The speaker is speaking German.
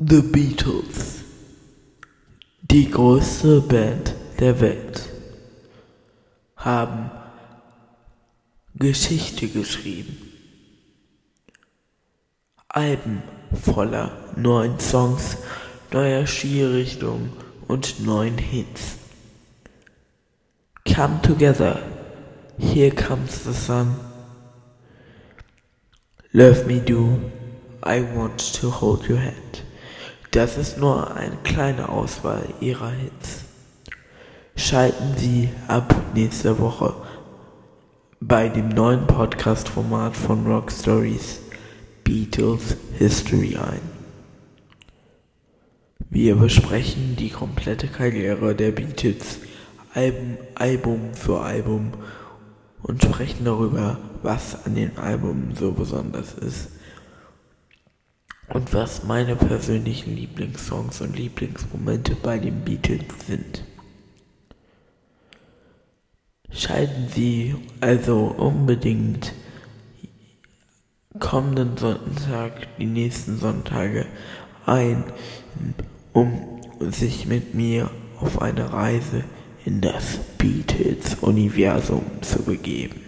The Beatles, die größte Band der Welt, haben Geschichte geschrieben. Alben voller neuen Songs, neuer Stilrichtung und neuen Hits. Come Together, Here Comes the Sun, Love Me Do, I Want to Hold Your Hand. Das ist nur eine kleine Auswahl ihrer Hits. Schalten Sie ab nächste Woche bei dem neuen Podcast-Format von Rock Stories Beatles History ein. Wir besprechen die komplette Karriere der Beatles Album, Album für Album und sprechen darüber, was an den Alben so besonders ist und was meine persönlichen Lieblingssongs und Lieblingsmomente bei den Beatles sind. Schalten Sie also unbedingt kommenden Sonntag, die nächsten Sonntage ein, um sich mit mir auf eine Reise in das Beatles-Universum zu begeben.